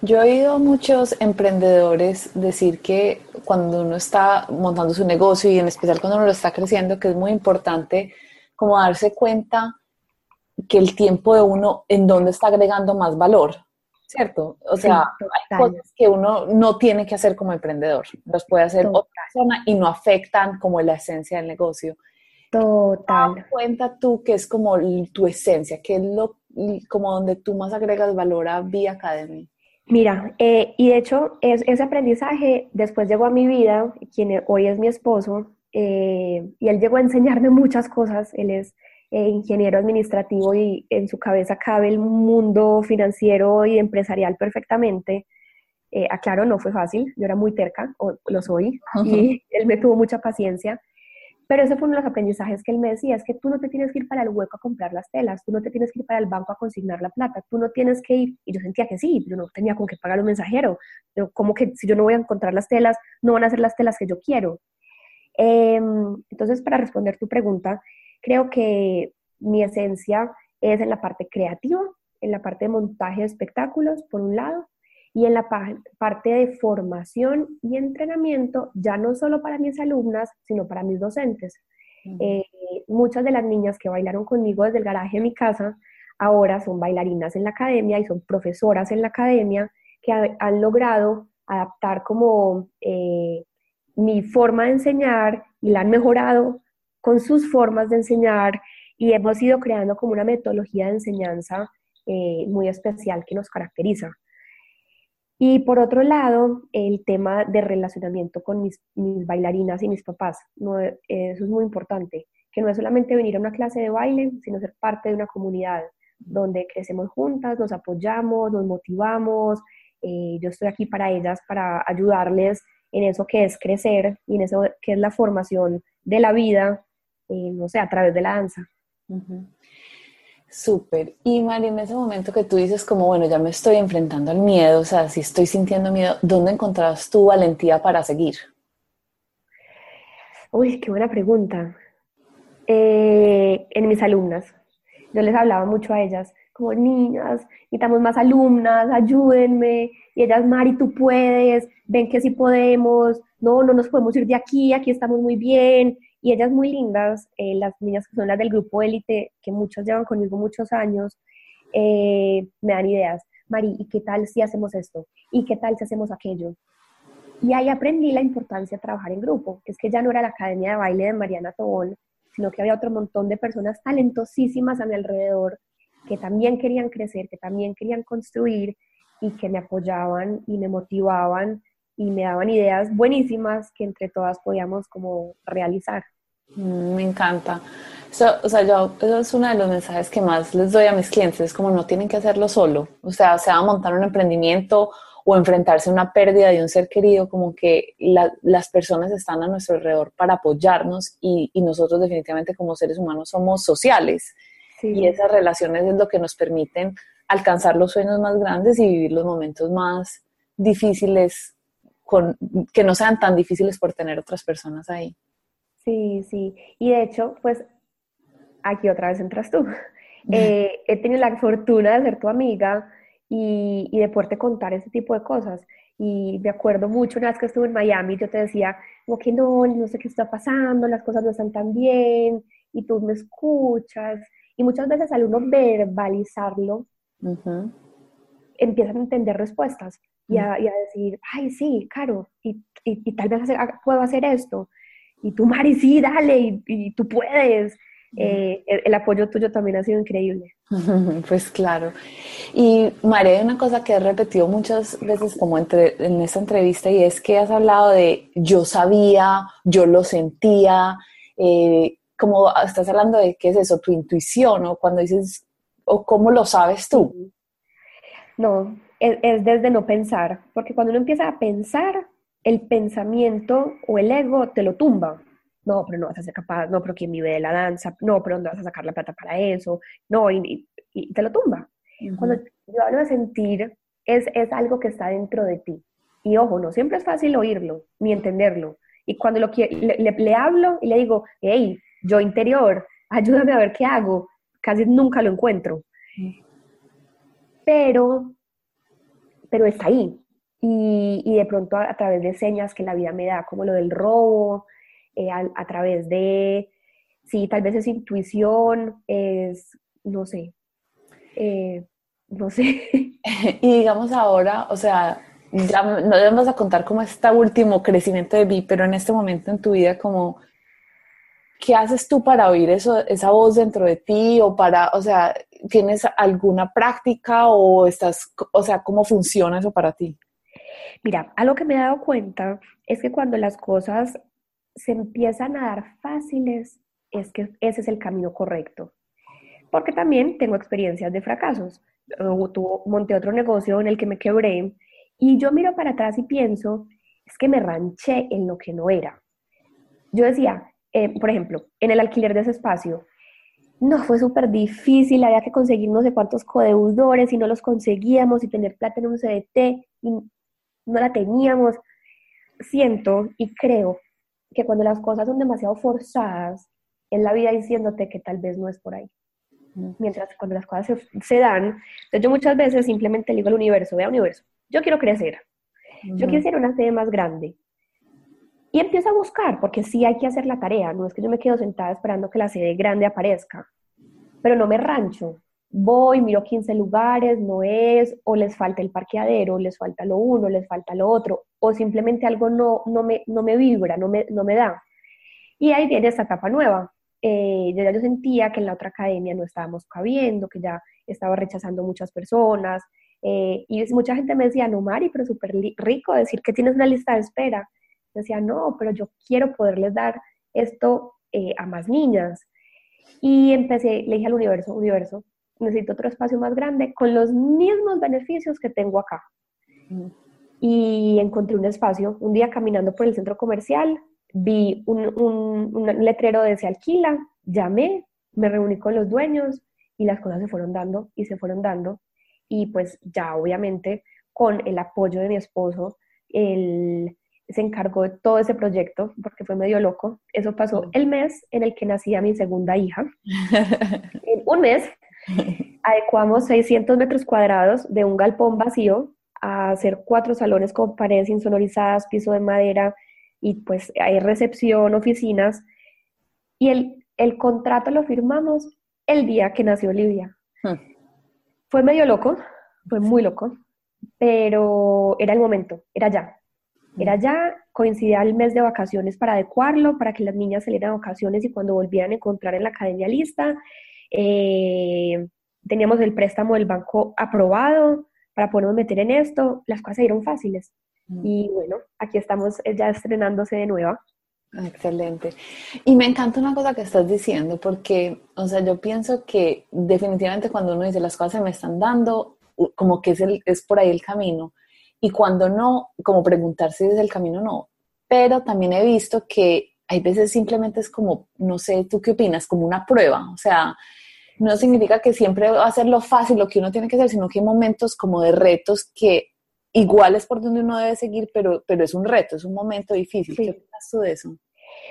Yo he oído a muchos emprendedores decir que cuando uno está montando su negocio y en especial cuando uno lo está creciendo, que es muy importante como darse cuenta que el tiempo de uno en dónde está agregando más valor, ¿cierto? O sea, hay cosas que uno no tiene que hacer como emprendedor, los puede hacer otra persona y no afectan como la esencia del negocio. Total. cuenta tú que es como tu esencia, que es lo, como donde tú más agregas valor a Vía Academy. Mira, eh, y de hecho es, ese aprendizaje después llegó a mi vida, quien hoy es mi esposo, eh, y él llegó a enseñarme muchas cosas. Él es eh, ingeniero administrativo y en su cabeza cabe el mundo financiero y empresarial perfectamente. aclaro, no fue fácil, yo era muy terca, o lo soy, y él me tuvo mucha paciencia. Pero ese fue uno de los aprendizajes que él me decía, es que tú no te tienes que ir para el hueco a comprar las telas, tú no te tienes que ir para el banco a consignar la plata, tú no tienes que ir, y yo sentía que sí, yo no tenía con qué pagar un mensajero, pero como que si yo no voy a encontrar las telas, no van a ser las telas que yo quiero. Em, entonces, para responder tu pregunta, creo que mi esencia es en la parte creativa, en la parte de montaje de espectáculos, por un lado, y en la parte de formación y entrenamiento, ya no solo para mis alumnas, sino para mis docentes. Eh, muchas de las niñas que bailaron conmigo desde el garaje de mi casa, ahora son bailarinas en la academia y son profesoras en la academia que han logrado adaptar como eh, mi forma de enseñar y la han mejorado con sus formas de enseñar y hemos ido creando como una metodología de enseñanza eh, muy especial que nos caracteriza. Y por otro lado, el tema de relacionamiento con mis, bailarinas y mis papás. No, eso es muy importante, que no es solamente venir a una clase de baile, sino ser parte de una comunidad donde crecemos juntas, nos apoyamos, nos motivamos. Eh, yo estoy aquí para ellas, para ayudarles en eso que es crecer y en eso que es la formación de la vida, eh, no sé, a través de la danza. Súper. Y Mari, en ese momento que tú dices como, bueno, ya me estoy enfrentando al miedo, o sea, si estoy sintiendo miedo, ¿dónde encontrabas tu valentía para seguir? Uy, qué buena pregunta. Eh, en mis alumnas. Yo les hablaba mucho a ellas, como niñas, necesitamos más alumnas, ayúdenme. Y ellas, Mari, tú puedes, ven que sí podemos, no, no nos podemos ir de aquí, aquí estamos muy bien y ellas muy lindas, eh, las niñas que son las del grupo élite, que muchas llevan conmigo muchos años, eh, me dan ideas. Mari, ¿y qué tal si hacemos esto? ¿Y qué tal si hacemos aquello? Y ahí aprendí la importancia de trabajar en grupo. Es que ya no era la academia de baile de Mariana Tobón, sino que había otro montón de personas talentosísimas a mi alrededor que también querían crecer, que también querían construir y que me apoyaban y me motivaban y me daban ideas buenísimas que entre todas podíamos como realizar. Mm, me encanta. Eso, o sea, yo, eso es uno de los mensajes que más les doy a mis clientes, es como no tienen que hacerlo solo. O sea, sea montar un emprendimiento o enfrentarse a una pérdida de un ser querido, como que las personas están a nuestro alrededor para apoyarnos y, y nosotros definitivamente como seres humanos somos sociales. Y esas relaciones es lo que nos permiten alcanzar los sueños más grandes y vivir los momentos más difíciles que no sean tan difíciles por tener otras personas ahí. Sí, sí. Y de hecho, pues aquí otra vez entras tú. Eh, he tenido la fortuna de ser tu amiga y, y, de poderte contar ese tipo de cosas. Y me acuerdo mucho una vez que estuve en Miami, yo te decía, como que no, no sé qué está pasando, las cosas no están tan bien, y tú me escuchas. Y muchas veces al uno verbalizarlo, empiezan a entender respuestas y a, decir, ay, sí, claro, y, y, tal vez puedo hacer esto. Y tú, Mari, sí, dale, y, tú puedes. Eh, el, apoyo tuyo también ha sido increíble. Pues claro. Y Mari, hay una cosa que he repetido muchas veces como entre, en esta entrevista y es que has hablado de yo sabía, yo lo sentía, eh, como estás hablando de qué es eso, tu intuición, o cuando dices, o cómo lo sabes tú. No, es, desde no pensar, porque cuando uno empieza a pensar, el pensamiento o el ego te lo tumba. No, pero no vas a ser capaz, no, pero ¿quién vive de la danza? No, pero ¿dónde vas a sacar la plata para eso? No, y, te lo tumba. Cuando yo hablo de sentir, es, es algo que está dentro de ti. Y ojo, no siempre es fácil oírlo ni entenderlo. Y cuando lo, le, le, le hablo y le digo, hey, yo interior, ayúdame a ver qué hago, casi nunca lo encuentro. Pero pero está ahí. Y, y de pronto a, través de señas que la vida me da, como lo del robo, eh, a, través de, sí, tal vez es intuición, es no sé. Eh, no sé. Y digamos ahora, o sea, no debemos a contar cómo este último crecimiento de Vi, pero en este momento en tu vida, como, ¿qué haces tú para oír eso, esa voz dentro de ti? O para, o sea, ¿tienes alguna práctica o estás, o sea, cómo funciona eso para ti? Mira, algo que me he dado cuenta es que cuando las cosas se empiezan a dar fáciles, es que ese es el camino correcto. Porque también tengo experiencias de fracasos. Tuvo, monté otro negocio en el que me quebré y yo miro para atrás y pienso, es que me ranché en lo que no era. Yo decía, eh, por ejemplo, en el alquiler de ese espacio, no, fue súper difícil, había que conseguir no sé cuántos codeudores y no los conseguíamos y tener plata en un CDT y no la teníamos. Siento y creo que cuando las cosas son demasiado forzadas en la vida diciéndote que tal vez no es por ahí. Mientras cuando las cosas se, dan, entonces yo muchas veces simplemente le digo al universo, vea universo, yo quiero crecer, yo quiero ser una sede más grande. Y empiezo a buscar, porque sí hay que hacer la tarea, no es que yo me quedo sentada esperando que la sede grande aparezca, pero no me rancho. Voy, miro 15 lugares, no es, o les falta el parqueadero, les falta lo uno, les falta lo otro, o simplemente algo no, no, me, no me vibra, no me, no me da. Y ahí viene esta etapa nueva. Eh, yo ya yo sentía que en la otra academia no estábamos cabiendo, que ya estaba rechazando muchas personas, eh, y mucha gente me decía, no, Mari, pero súper rico decir que tienes una lista de espera. Decía, no, pero yo quiero poderles dar esto eh, a más niñas. Y empecé, le dije al universo, universo, necesito otro espacio más grande con los mismos beneficios que tengo acá. Y encontré un espacio, un día caminando por el centro comercial, vi un, un letrero de se alquila, llamé, me reuní con los dueños y las cosas se fueron dando y se fueron dando y pues ya obviamente con el apoyo de mi esposo, él se encargó de todo ese proyecto porque fue medio loco. Eso pasó el mes en el que nacía mi segunda hija. en un mes adecuamos 600 metros cuadrados de un galpón vacío a hacer cuatro salones con paredes insonorizadas, piso de madera y pues hay recepción, oficinas. Y el, el contrato lo firmamos el día que nació Olivia. Hmm. Fue medio loco, fue muy loco, pero era el momento, era ya. Era ya, coincidía el mes de vacaciones para adecuarlo, para que las niñas salieran a vacaciones y cuando volvieran a encontrar en la academia lista. Eh, teníamos el préstamo del banco aprobado para podernos meter en esto. Las cosas se fáciles. Mm. Y bueno, aquí estamos ya estrenándose de nueva. Excelente. Y me encanta una cosa que estás diciendo, porque, o sea, yo pienso que definitivamente cuando uno dice las cosas se me están dando, como que es, el, es por ahí el camino. Y cuando no, como preguntarse si es el camino o no. Pero también he visto que hay veces simplemente es como, no sé, ¿tú qué opinas? Como una prueba. O sea, no significa que siempre va a ser lo fácil, lo que uno tiene que hacer, sino que hay momentos como de retos que igual es por donde uno debe seguir, pero, pero es un reto, es un momento difícil. ¿Qué opinas tú de eso?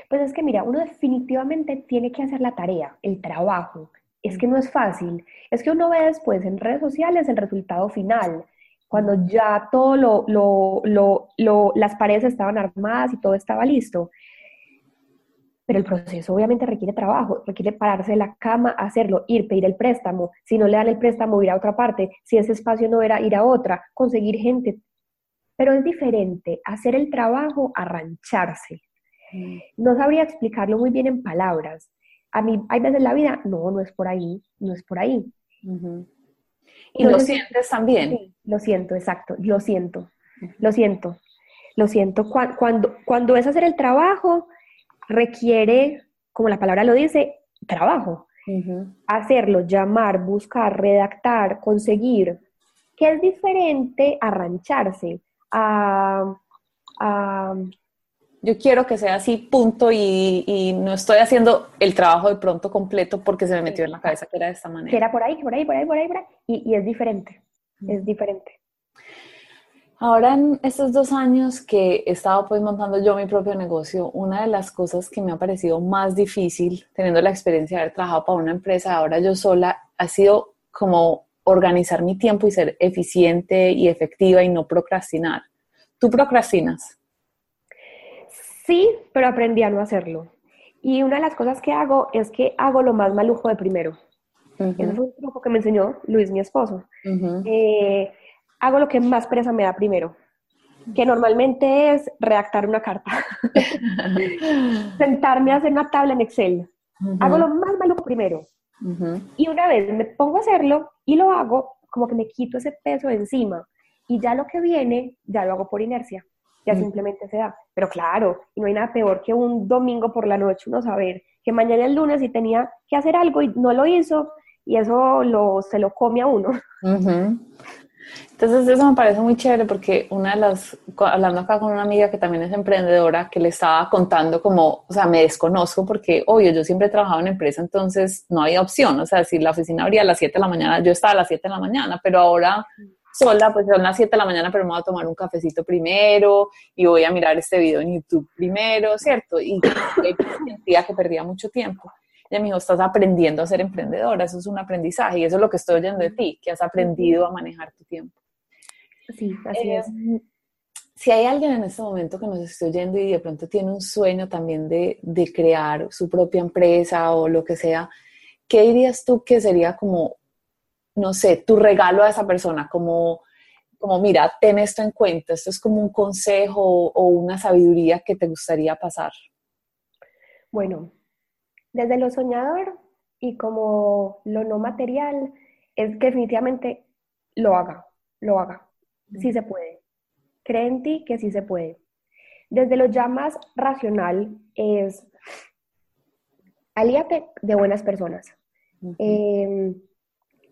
Pues es que mira, uno definitivamente tiene que hacer la tarea, el trabajo. Es que no es fácil. Es que uno ve después en redes sociales el resultado final, cuando ya todo lo, lo, lo, lo, las paredes estaban armadas y todo estaba listo. Pero el proceso obviamente requiere trabajo, requiere pararse de la cama, hacerlo, ir, pedir el préstamo. Si no le dan el préstamo, ir a otra parte. Si ese espacio no era, ir a otra, conseguir gente. Pero es diferente hacer el trabajo, arrancharse. Mm. No sabría explicarlo muy bien en palabras. A mí, hay veces en la vida, no, no es por ahí, no es por ahí. Y lo sientes también. Sí, lo siento, exacto, lo siento, lo siento, lo siento. Cuando, cuando es hacer el trabajo, requiere, como la palabra lo dice, trabajo. Hacerlo, llamar, buscar, redactar, conseguir, que es diferente a rancharse, a, yo quiero que sea así, punto, y, no estoy haciendo el trabajo de pronto completo porque se me metió en la cabeza que era de esta manera. Que era por ahí, por ahí, por ahí, por ahí, por ahí, y, es diferente, es diferente. Ahora en estos dos años que he estado pues montando yo mi propio negocio, una de las cosas que me ha parecido más difícil, teniendo la experiencia de haber trabajado para una empresa, ahora yo sola, ha sido como organizar mi tiempo y ser eficiente y efectiva y no procrastinar. ¿Tú procrastinas? Sí, pero aprendí a no hacerlo. Y una de las cosas que hago es que hago lo más malujo de primero. Ese fue un truco que me enseñó Luis, mi esposo. Eh, hago lo que más pereza me da primero, que normalmente es redactar una carta. Sentarme a hacer una tabla en Excel. Hago lo más malo primero. Y una vez me pongo a hacerlo y lo hago, como que me quito ese peso de encima. Y ya lo que viene, ya lo hago por inercia. Ya simplemente se da. Pero claro, y no hay nada peor que un domingo por la noche uno saber que mañana es lunes y tenía que hacer algo y no lo hizo y eso lo, se lo come a uno. Entonces eso me parece muy chévere porque una de las, hablando acá con una amiga que también es emprendedora, que le estaba contando como, o sea, me desconozco porque, obvio, yo siempre he trabajado en empresa, entonces no había opción, o sea, si la oficina abría a las 7 de la mañana, yo estaba a las 7 de la mañana, pero ahora sola, pues son las 7 de la mañana, pero me voy a tomar un cafecito primero y voy a mirar este video en YouTube primero, ¿cierto? Y, sentía que perdía mucho tiempo. Ella me dijo, estás aprendiendo a ser emprendedora, eso es un aprendizaje y eso es lo que estoy oyendo de ti, que has aprendido a manejar tu tiempo. Sí, así es. Eh, si hay alguien en este momento que nos esté oyendo y de pronto tiene un sueño también de, de crear su propia empresa o lo que sea, ¿qué dirías tú que sería como, no sé, tu regalo a esa persona? Como, como, mira, ten esto en cuenta, esto es como un consejo o una sabiduría que te gustaría pasar. Bueno, desde lo soñador y como lo no material, es que definitivamente lo haga, lo haga. Sí se puede. Cree en ti que sí se puede. Desde lo ya más racional es alíate de buenas personas.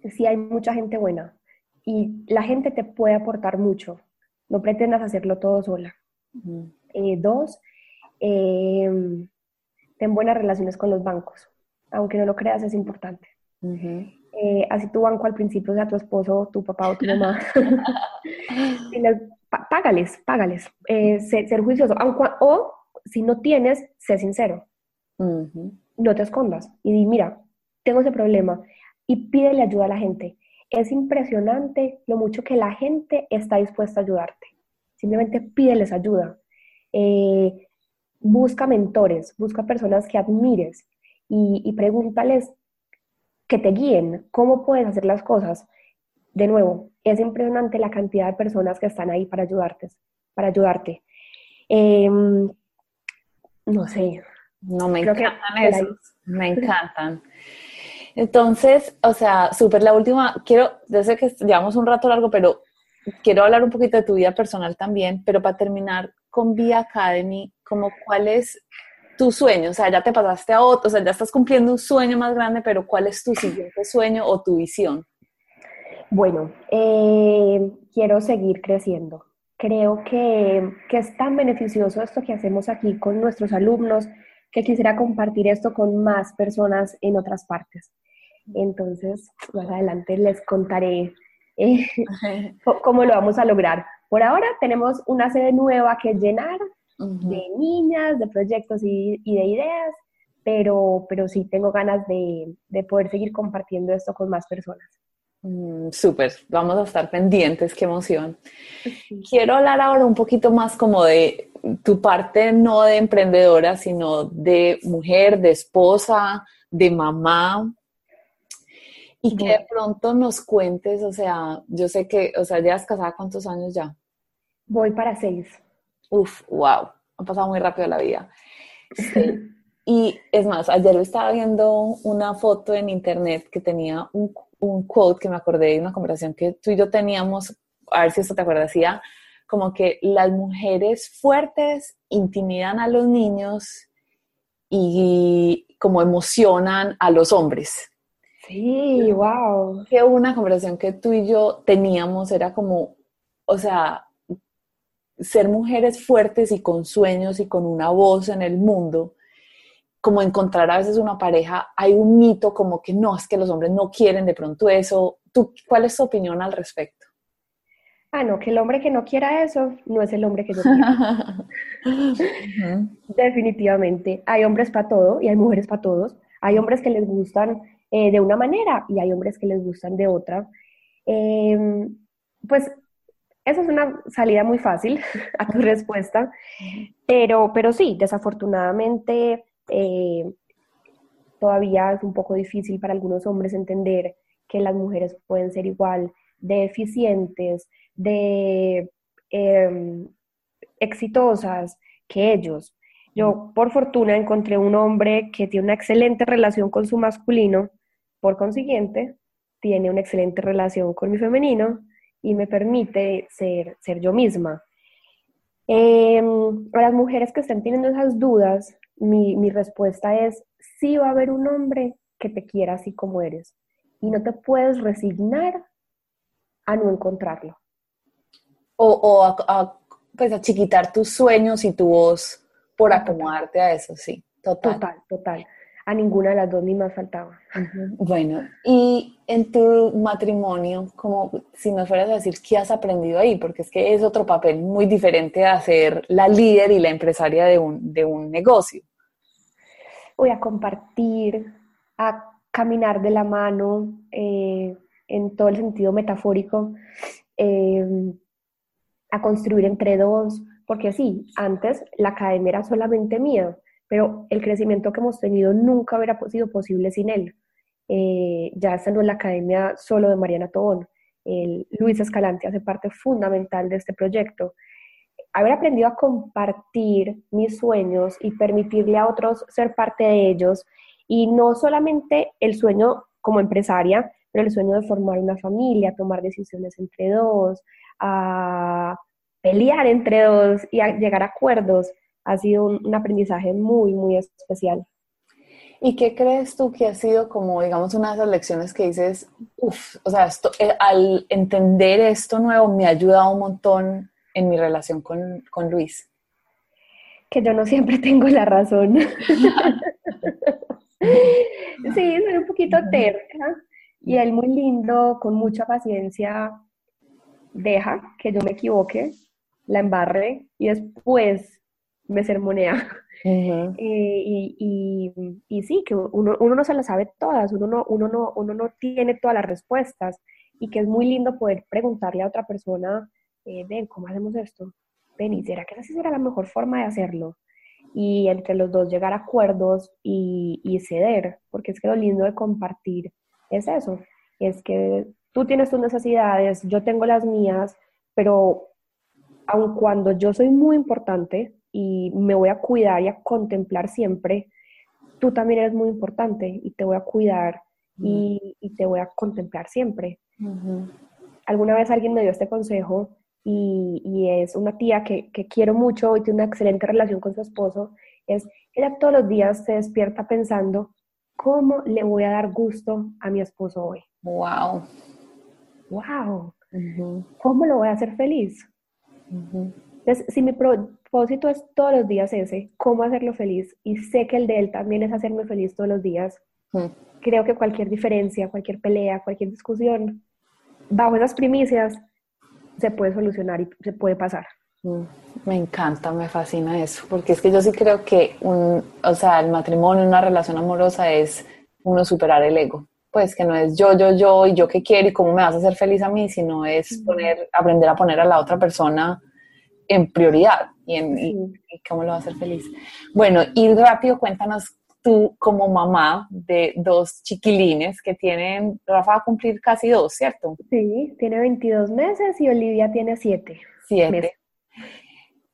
Si hay mucha gente buena y la gente te puede aportar mucho, no pretendas hacerlo todo sola. Eh, dos, eh, ten buenas relaciones con los bancos. Aunque no lo creas, es importante. Eh, así tu banco al principio sea tu esposo, tu papá o tu mamá. págales, págales. Ser, juicioso. o si no tienes, sé sincero. No te escondas. Y di, mira, tengo ese problema. Y pídele ayuda a la gente. Es impresionante lo mucho que la gente está dispuesta a ayudarte. Simplemente pídeles ayuda. Eh, busca mentores, busca personas que admires y, pregúntales que te guíen, cómo puedes hacer las cosas. De nuevo, es impresionante la cantidad de personas que están ahí para ayudarte, para ayudarte. Em, no sé. No, me encantan esos, me encantan. Entonces, o sea, súper la última, quiero, desde que llevamos un rato largo, pero quiero hablar un poquito de tu vida personal también, pero para terminar con Via Academy, como cuál es tu sueño, o sea, ya te pasaste a otro, o sea, ya estás cumpliendo un sueño más grande, pero ¿cuál es tu siguiente sueño o tu visión? Bueno, eh, quiero seguir creciendo. Creo que, que, es tan beneficioso esto que hacemos aquí con nuestros alumnos que quisiera compartir esto con más personas en otras partes. Entonces, más adelante les contaré eh, cómo lo vamos a lograr. Por ahora tenemos una sede nueva que llenar de niñas, de proyectos y, de ideas, pero, pero sí tengo ganas de, poder seguir compartiendo esto con más personas. Mm, súper, vamos a estar pendientes, qué emoción. Quiero hablar ahora un poquito más como de tu parte no de emprendedora, sino de mujer, de esposa, de mamá. Y que de pronto nos cuentes, o sea, yo sé que, o sea, ya has casada cuántos años ya. Voy para seis. Uf, wow, ha pasado muy rápido la vida. Y es más, ayer estaba viendo una foto en internet que tenía un, un, quote que me acordé de una conversación que tú y yo teníamos, a ver si esto te acuerdas, decía como que las mujeres fuertes intimidan a los niños y como emocionan a los hombres. Sí, wow. Que una conversación que tú y yo teníamos era como, o sea, ser mujeres fuertes y con sueños y con una voz en el mundo, como encontrar a veces una pareja, hay un mito como que no, es que los hombres no quieren de pronto eso. ¿Tú, ¿Cuál es tu opinión al respecto? Ah, no, que el hombre que no quiera eso no es el hombre que yo quiero. Definitivamente. Hay hombres para todo y hay mujeres para todos. Hay hombres que les gustan eh, de una manera y hay hombres que les gustan de otra. Em, pues esa es una salida muy fácil a tu respuesta, pero, pero sí, desafortunadamente eh, todavía es un poco difícil para algunos hombres entender que las mujeres pueden ser igual de eficientes, de em, exitosas que ellos. Yo, por fortuna, encontré un hombre que tiene una excelente relación con su masculino, por consiguiente, tiene una excelente relación con mi femenino y me permite ser, ser yo misma. Em, a las mujeres que estén teniendo esas dudas, mi, mi respuesta es, sí va a haber un hombre que te quiera así como eres y no te puedes resignar a no encontrarlo. O, o a, pues a chiquitar tus sueños y tu voz por acomodarte a eso, sí, total. Total, total. A ninguna de las dos ni más faltaba. Bueno, y en tu matrimonio, como si nos fueras a decir qué has aprendido ahí, porque es que es otro papel muy diferente a ser la líder y la empresaria de un, de un negocio. Voy a compartir, a caminar de la mano eh, en todo el sentido metafórico, eh, a construir entre dos, porque sí, antes la academia era solamente mía, pero el crecimiento que hemos tenido nunca hubiera sido posible sin él. Eh, ya esta no es la academia solo de Mariana Tobón. El, Luis Escalante hace parte fundamental de este proyecto. Haber aprendido a compartir mis sueños y permitirle a otros ser parte de ellos, y no solamente el sueño como empresaria, pero el sueño de formar una familia, tomar decisiones entre dos, a pelear entre dos y a llegar a acuerdos, ha sido un, aprendizaje muy, muy especial. ¿Y qué crees tú que ha sido como, digamos, una de esas lecciones que dices, uff, o sea, esto, eh, al entender esto nuevo me ha ayudado un montón en mi relación con, con Luis? Que yo no siempre tengo la razón. sí, soy un poquito terca y él muy lindo, con mucha paciencia, deja que yo me equivoque, la embarre y después me sermonea. y, y, sí, que uno, uno, no se las sabe todas, uno no, uno, no, uno no tiene todas las respuestas y que es muy lindo poder preguntarle a otra persona, eh, ven, ¿cómo hacemos esto? Ven, ¿y será que esa será la mejor forma de hacerlo? Y entre los dos llegar a acuerdos y, y ceder, porque es que lo lindo de compartir es eso, es que tú tienes tus necesidades, yo tengo las mías, pero aun cuando yo soy muy importante y me voy a cuidar y a contemplar siempre, tú también eres muy importante y te voy a cuidar y, te voy a contemplar siempre. Alguna vez alguien me dio este consejo y, es una tía que, que, quiero mucho y tiene una excelente relación con su esposo, es, ella todos los días se despierta pensando, ¿cómo le voy a dar gusto a mi esposo hoy? ¡Wow! ¡Wow! ¿Cómo lo voy a hacer feliz? Entonces, si mi propósito es todos los días ese, cómo hacerlo feliz, y sé que el de él también es hacerme feliz todos los días, creo que cualquier diferencia, cualquier pelea, cualquier discusión, bajo esas primicias, se puede solucionar y se puede pasar. Me encanta, me fascina eso, porque es que yo sí creo que un, o sea, el matrimonio, una relación amorosa es uno superar el ego. Pues que no es yo, yo, yo y yo qué quiero y cómo me vas a hacer feliz a mí, sino es poner, aprender a poner a la otra persona en prioridad y, en, cómo lo va a hacer feliz. Bueno, y rápido cuéntanos tú como mamá de dos chiquilines que tienen, Rafa va a cumplir casi dos, ¿cierto? Sí, tiene 22 meses y Olivia tiene 7. 7.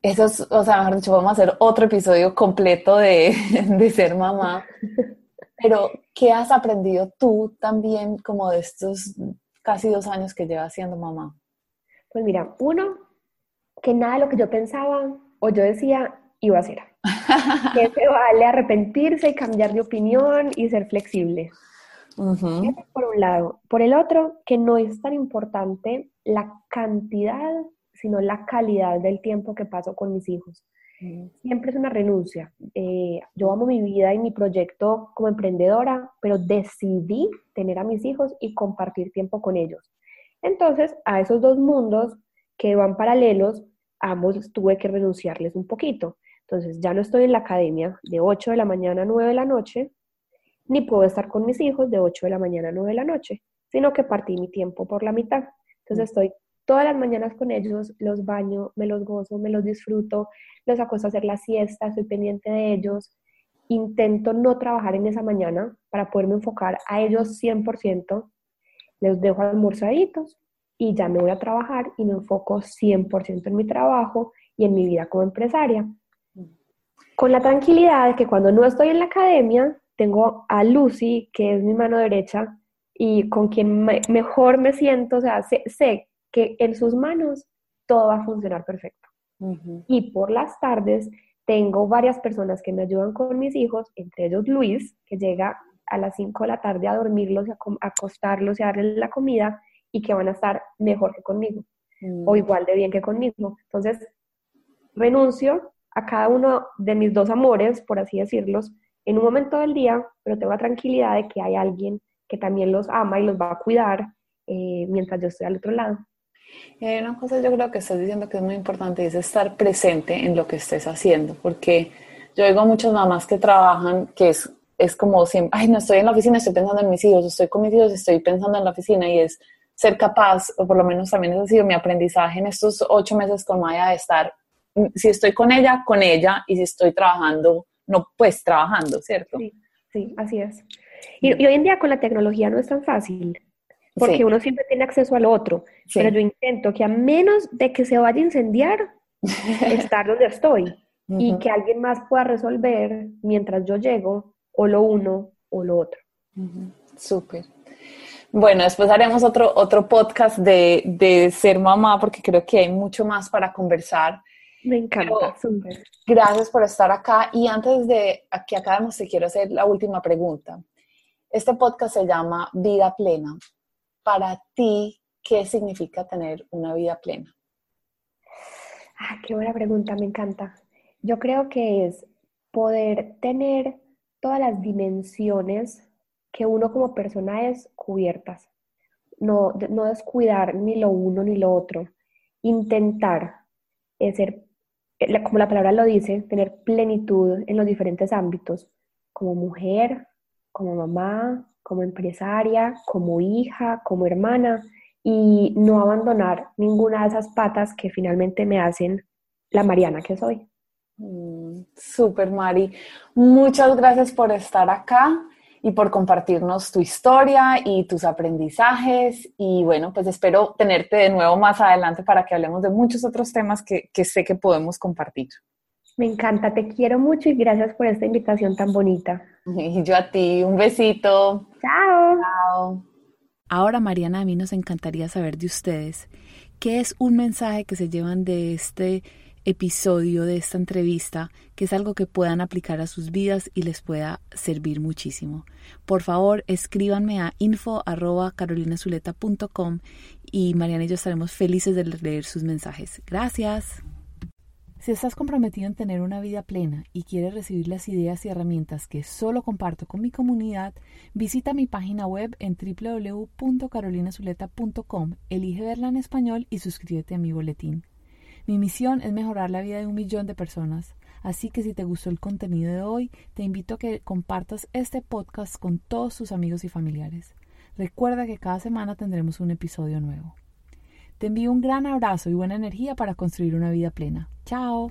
Eso es, o sea, mejor dicho, vamos a hacer otro episodio completo de, de ser mamá. Pero, ¿qué has aprendido tú también como de estos casi dos años que llevas siendo mamá? Pues mira, uno, que nada de lo que yo pensaba o yo decía iba a ser. que se vale arrepentirse y cambiar de opinión y ser flexible. Por un lado. Por el otro, que no es tan importante la cantidad, sino la calidad del tiempo que paso con mis hijos. Siempre es una renuncia. Eh, yo amo mi vida y mi proyecto como emprendedora, pero decidí tener a mis hijos y compartir tiempo con ellos. Entonces, a esos dos mundos que van paralelos, ambos tuve que renunciarles un poquito. Entonces, ya no estoy en la academia de 8 de la mañana a 9 de la noche, ni puedo estar con mis hijos de 8 de la mañana a 9 de la noche, sino que partí mi tiempo por la mitad. Entonces, estoy todas las mañanas con ellos, los baño, me los gozo, me los disfruto, los acuesto a hacer la siesta, estoy pendiente de ellos intento no trabajar en esa mañana para poderme enfocar a ellos 100%. Les dejo almorzaditos y ya me voy a trabajar y me enfoco 100% en mi trabajo y en mi vida como empresaria. Con la tranquilidad de que cuando no estoy en la academia, tengo a Lucy, que es mi mano derecha, y con quien mejor me siento, o sea, sé, que en sus manos todo va a funcionar perfecto. Y por las tardes tengo varias personas que me ayudan con mis hijos, entre ellos Luis, que llega a las 5 de la tarde a dormirlos, a, acostarlos y a darles la comida y que van a estar mejor que conmigo o mm. igual de bien que conmigo. Entonces, renuncio a cada uno de mis dos amores, por así decirlos, en un momento del día, pero tengo la tranquilidad de que hay alguien que también los ama y los va a cuidar eh, mientras yo estoy al otro lado. Y hay una cosa yo creo que estás diciendo que es muy importante es estar presente en lo que estés haciendo, porque yo oigo muchas mamás que trabajan que es, es como siempre, ay, no estoy en la oficina, estoy pensando en mis hijos, estoy con mis hijos, estoy pensando en la oficina y es ser capaz, o por lo menos también ha sido mi aprendizaje en estos ocho meses con Maya, de estar, mm, si estoy con ella, con ella, y si estoy trabajando, no, pues trabajando, ¿cierto? Sí, sí así es. Y, y hoy en día con la tecnología no es tan fácil porque uno siempre tiene acceso al otro. Pero yo intento que a menos de que se vaya a incendiar, estar donde estoy y que alguien más pueda resolver mientras yo llego o lo uno o lo otro. Súper. Bueno, después haremos otro, otro podcast de, de, ser mamá porque creo que hay mucho más para conversar. Me encanta. Gracias por estar acá. Y antes de que acabemos, te quiero hacer la última pregunta. Este podcast se llama Vida Plena para ti, ¿qué significa tener una vida plena? Ah, qué buena pregunta, me encanta. Yo creo que es poder tener todas las dimensiones que uno como persona es cubiertas. No, no descuidar ni lo uno ni lo otro. Intentar ser, como la palabra lo dice, tener plenitud en los diferentes ámbitos, como mujer, como mamá, como empresaria, como hija, como hermana y no abandonar ninguna de esas patas que finalmente me hacen la Mariana que soy. Mm, super Mari. Muchas gracias por estar acá y por compartirnos tu historia y tus aprendizajes. Y bueno, pues espero tenerte de nuevo más adelante para que hablemos de muchos otros temas que, que sé que podemos compartir. Me encanta, te quiero mucho y gracias por esta invitación tan bonita. Y yo a ti, un besito. Chao. Chao. Ahora, Mariana, a mí nos encantaría saber de ustedes. ¿Qué es un mensaje que se llevan de este episodio, de esta entrevista, que es algo que puedan aplicar a sus vidas y les pueda servir muchísimo? Por favor, escríbanme a info.carolinazuleta.com y Mariana y yo estaremos felices de leer sus mensajes. Gracias. Si estás comprometido en tener una vida plena y quieres recibir las ideas y herramientas que solo comparto con mi comunidad, visita mi página web en www.carolinazuleta.com, elige verla en español y suscríbete a mi boletín. Mi misión es mejorar la vida de un millón de personas, así que si te gustó el contenido de hoy, te invito a que compartas este podcast con todos tus amigos y familiares. Recuerda que cada semana tendremos un episodio nuevo. Te envío un gran abrazo y buena energía para construir una vida plena. Chao.